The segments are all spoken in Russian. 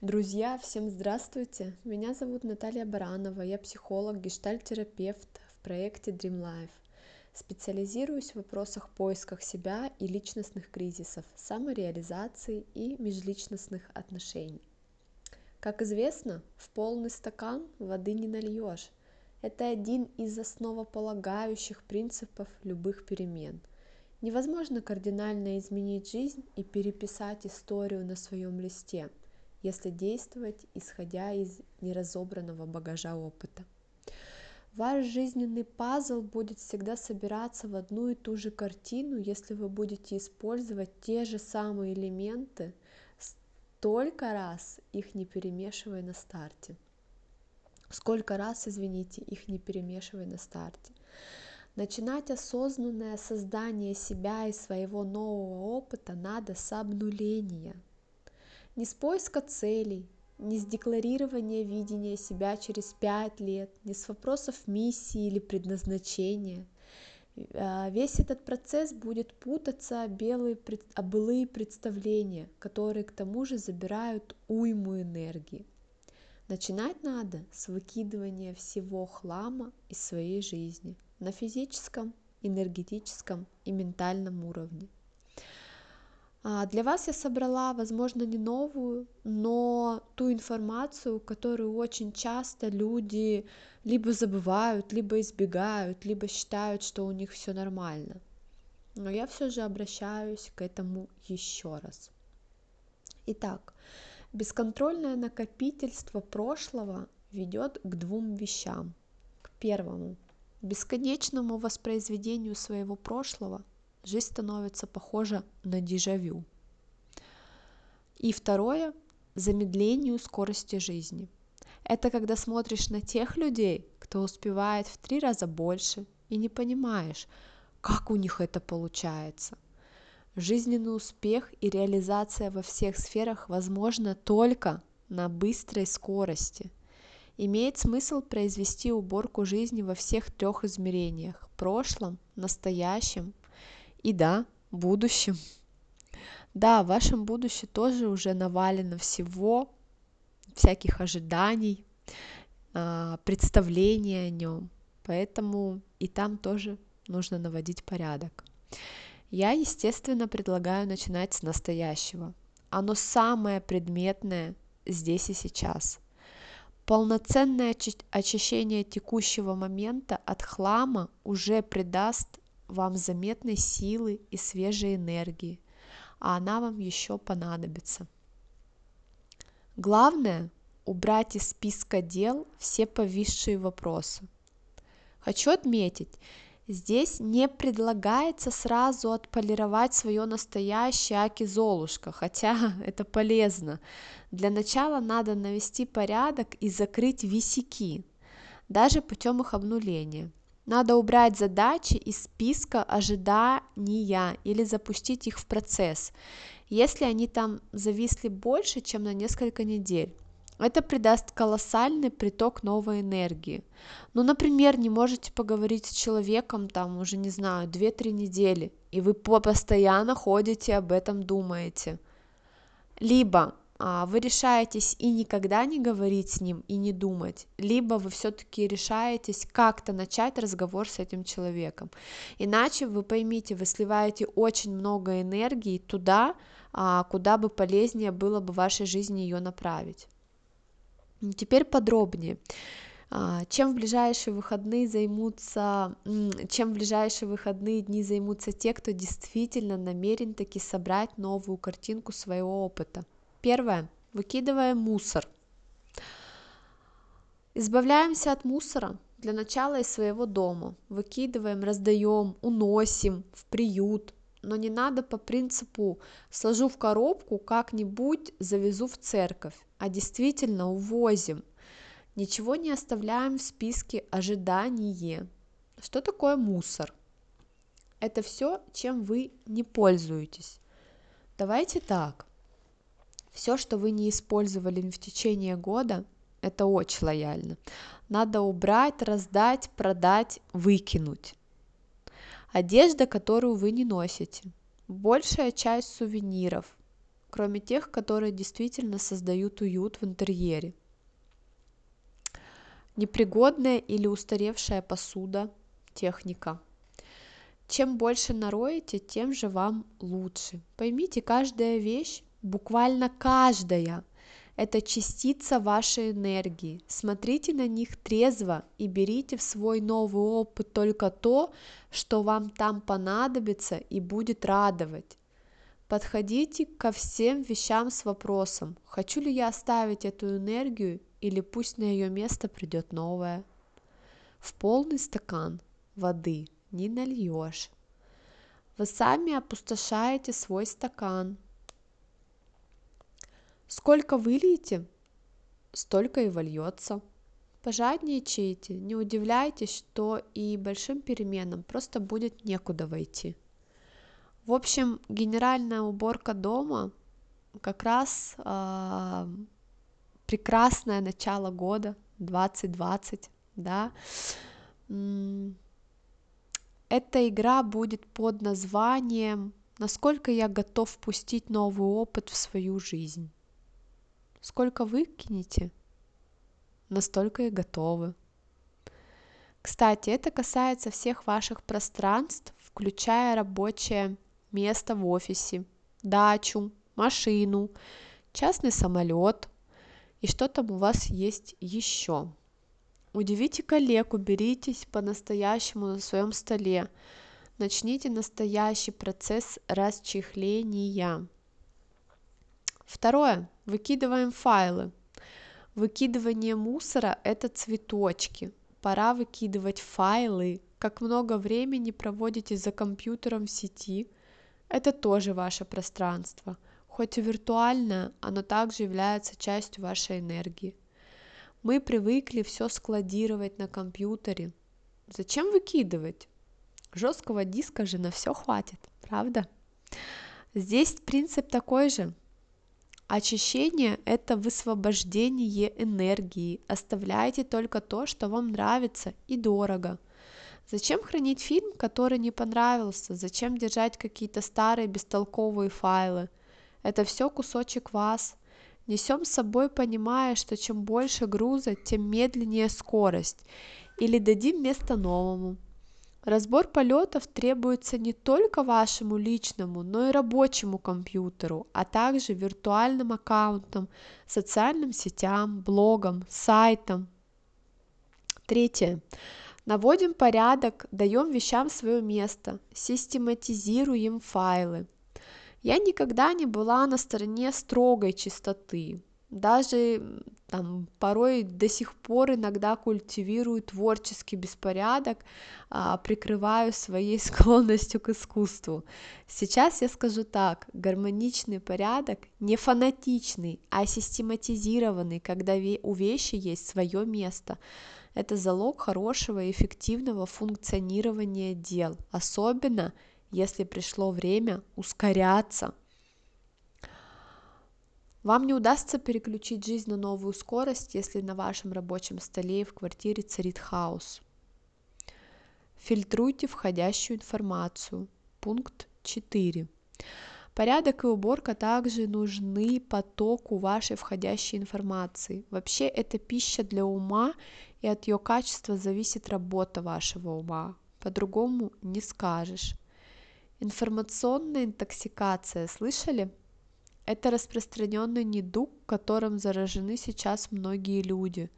Друзья, всем здравствуйте! Меня зовут Наталья Баранова, я психолог, гештальтерапевт в проекте Dream Life. Специализируюсь в вопросах поисках себя и личностных кризисов, самореализации и межличностных отношений. Как известно, в полный стакан воды не нальешь. Это один из основополагающих принципов любых перемен. Невозможно кардинально изменить жизнь и переписать историю на своем листе – если действовать исходя из неразобранного багажа опыта. Ваш жизненный пазл будет всегда собираться в одну и ту же картину, если вы будете использовать те же самые элементы столько раз, их не перемешивая на старте. Сколько раз, извините, их не перемешивая на старте. Начинать осознанное создание себя и своего нового опыта надо с обнуления – не с поиска целей, не с декларирования видения себя через пять лет, не с вопросов миссии или предназначения. А, весь этот процесс будет путаться белые, о былые представления, которые к тому же забирают уйму энергии. Начинать надо с выкидывания всего хлама из своей жизни на физическом, энергетическом и ментальном уровне. А, для вас я собрала, возможно, не новую, но ту информацию, которую очень часто люди либо забывают, либо избегают, либо считают, что у них все нормально. Но я все же обращаюсь к этому еще раз. Итак, бесконтрольное накопительство прошлого ведет к двум вещам. К первому – бесконечному воспроизведению своего прошлого – жизнь становится похожа на дежавю. И второе – замедлению скорости жизни. Это когда смотришь на тех людей, кто успевает в три раза больше, и не понимаешь, как у них это получается. Жизненный успех и реализация во всех сферах возможно только на быстрой скорости. Имеет смысл произвести уборку жизни во всех трех измерениях – прошлом, настоящем и да, будущем. Да, в вашем будущем тоже уже навалено всего, всяких ожиданий, а, представления о нем. Поэтому и там тоже нужно наводить порядок. Я, естественно, предлагаю начинать с настоящего. Оно самое предметное здесь и сейчас. Полноценное очищение текущего момента от хлама уже придаст вам заметной силы и свежей энергии, а она вам еще понадобится. Главное – убрать из списка дел все повисшие вопросы. Хочу отметить, здесь не предлагается сразу отполировать свое настоящее Аки Золушка, хотя это полезно. Для начала надо навести порядок и закрыть висяки, даже путем их обнуления. Надо убрать задачи из списка ожидания или запустить их в процесс, если они там зависли больше, чем на несколько недель. Это придаст колоссальный приток новой энергии. Ну, например, не можете поговорить с человеком там уже, не знаю, 2-3 недели, и вы постоянно ходите об этом думаете. Либо вы решаетесь и никогда не говорить с ним и не думать, либо вы все-таки решаетесь как-то начать разговор с этим человеком. Иначе вы поймите, вы сливаете очень много энергии туда, а, куда бы полезнее было бы в вашей жизни ее направить. Теперь подробнее. А, чем в ближайшие выходные займутся, чем в ближайшие выходные дни займутся те, кто действительно намерен таки собрать новую картинку своего опыта. Первое. Выкидываем мусор. Избавляемся от мусора для начала из своего дома. Выкидываем, раздаем, уносим в приют. Но не надо по принципу сложу в коробку, как-нибудь завезу в церковь, а действительно увозим. Ничего не оставляем в списке ожидания. Что такое мусор? Это все, чем вы не пользуетесь. Давайте так. Все, что вы не использовали в течение года, это очень лояльно. Надо убрать, раздать, продать, выкинуть. Одежда, которую вы не носите. Большая часть сувениров, кроме тех, которые действительно создают уют в интерьере. Непригодная или устаревшая посуда, техника. Чем больше нароете, тем же вам лучше. Поймите, каждая вещь, буквально каждая, это частица вашей энергии. Смотрите на них трезво и берите в свой новый опыт только то, что вам там понадобится и будет радовать. Подходите ко всем вещам с вопросом, хочу ли я оставить эту энергию или пусть на ее место придет новая. В полный стакан воды не нальешь. Вы сами опустошаете свой стакан – Сколько выльете, столько и вольется. Пожадничайте, не удивляйтесь, что и большим переменам просто будет некуда войти. В общем, генеральная уборка дома как раз э, прекрасное начало года 2020, да. Эта игра будет под названием «Насколько я готов впустить новый опыт в свою жизнь». Сколько выкинете, настолько и готовы. Кстати, это касается всех ваших пространств, включая рабочее место в офисе, дачу, машину, частный самолет и что там у вас есть еще. Удивите коллег, уберитесь по-настоящему на своем столе. Начните настоящий процесс расчехления. Второе. Выкидываем файлы. Выкидывание мусора – это цветочки. Пора выкидывать файлы. Как много времени проводите за компьютером в сети – это тоже ваше пространство. Хоть и виртуальное, оно также является частью вашей энергии. Мы привыкли все складировать на компьютере. Зачем выкидывать? Жесткого диска же на все хватит, правда? Здесь принцип такой же – Очищение – это высвобождение энергии. Оставляйте только то, что вам нравится и дорого. Зачем хранить фильм, который не понравился? Зачем держать какие-то старые бестолковые файлы? Это все кусочек вас. Несем с собой, понимая, что чем больше груза, тем медленнее скорость. Или дадим место новому. Разбор полетов требуется не только вашему личному, но и рабочему компьютеру, а также виртуальным аккаунтам, социальным сетям, блогам, сайтам. Третье. Наводим порядок, даем вещам свое место, систематизируем файлы. Я никогда не была на стороне строгой чистоты даже там порой до сих пор иногда культивирую творческий беспорядок, а, прикрываю своей склонностью к искусству. Сейчас я скажу так, гармоничный порядок не фанатичный, а систематизированный, когда у вещи есть свое место. Это залог хорошего и эффективного функционирования дел, особенно если пришло время ускоряться – вам не удастся переключить жизнь на новую скорость, если на вашем рабочем столе и в квартире царит хаос. Фильтруйте входящую информацию. Пункт 4. Порядок и уборка также нужны потоку вашей входящей информации. Вообще это пища для ума, и от ее качества зависит работа вашего ума. По-другому не скажешь. Информационная интоксикация, слышали? Это распространенный недуг, которым заражены сейчас многие люди.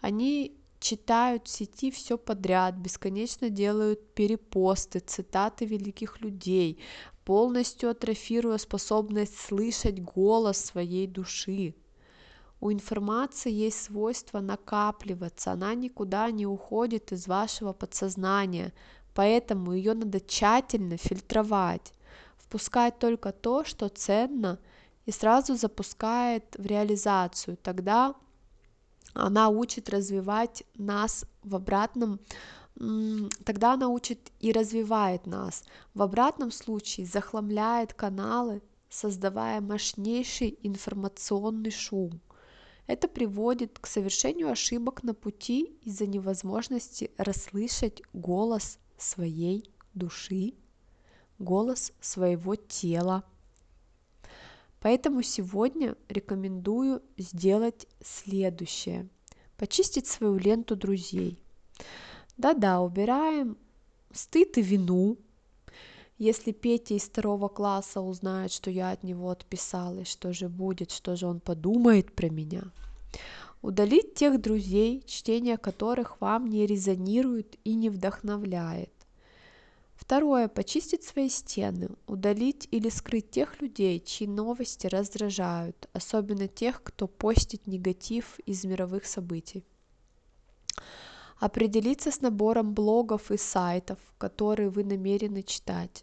Они читают в сети все подряд, бесконечно делают перепосты, цитаты великих людей, полностью атрофируя способность слышать голос своей души. У информации есть свойство накапливаться, она никуда не уходит из вашего подсознания, поэтому ее надо тщательно фильтровать, впускать только то, что ценно – и сразу запускает в реализацию. Тогда она учит развивать нас в обратном тогда она учит и развивает нас. В обратном случае захламляет каналы, создавая мощнейший информационный шум. Это приводит к совершению ошибок на пути из-за невозможности расслышать голос своей души, голос своего тела, Поэтому сегодня рекомендую сделать следующее. Почистить свою ленту друзей. Да-да, убираем стыд и вину. Если Петя из второго класса узнает, что я от него отписалась, что же будет, что же он подумает про меня. Удалить тех друзей, чтение которых вам не резонирует и не вдохновляет. Второе. Почистить свои стены, удалить или скрыть тех людей, чьи новости раздражают, особенно тех, кто постит негатив из мировых событий. Определиться с набором блогов и сайтов, которые вы намерены читать.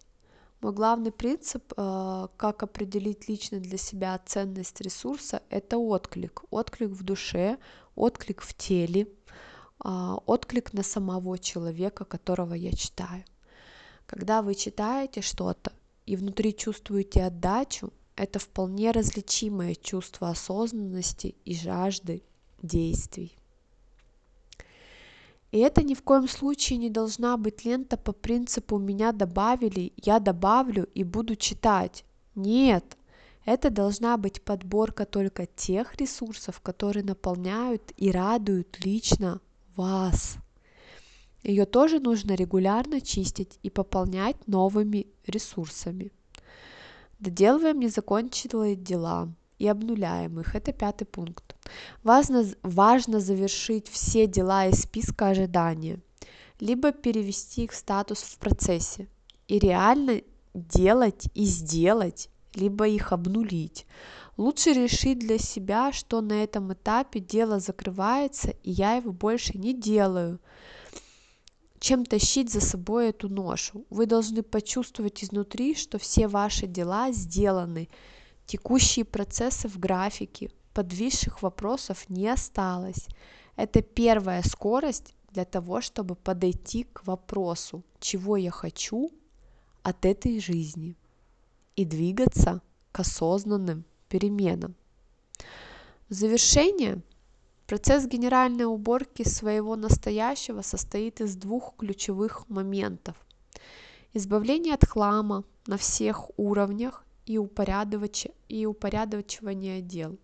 Мой главный принцип, э, как определить лично для себя ценность ресурса, это отклик. Отклик в душе, отклик в теле, а, отклик на самого человека, которого я читаю. Когда вы читаете что-то и внутри чувствуете отдачу, это вполне различимое чувство осознанности и жажды действий. И это ни в коем случае не должна быть лента по принципу «меня добавили, я добавлю и буду читать». Нет, это должна быть подборка только тех ресурсов, которые наполняют и радуют лично вас. Ее тоже нужно регулярно чистить и пополнять новыми ресурсами. Доделываем незаконченные дела и обнуляем их. Это пятый пункт. Важно, важно завершить все дела из списка ожидания, либо перевести их статус в процессе и реально делать и сделать, либо их обнулить. Лучше решить для себя, что на этом этапе дело закрывается, и я его больше не делаю, чем тащить за собой эту ношу. Вы должны почувствовать изнутри, что все ваши дела сделаны, текущие процессы в графике, подвисших вопросов не осталось. Это первая скорость для того, чтобы подойти к вопросу, чего я хочу от этой жизни и двигаться к осознанным переменам. В завершение Процесс генеральной уборки своего настоящего состоит из двух ключевых моментов. Избавление от хлама на всех уровнях и, и упорядочивание дел,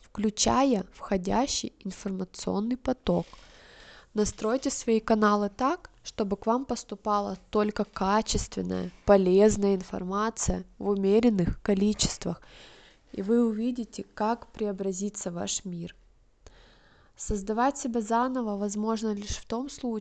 включая входящий информационный поток. Настройте свои каналы так, чтобы к вам поступала только качественная, полезная информация в умеренных количествах, и вы увидите, как преобразится ваш мир – Создавать себя заново возможно лишь в том случае,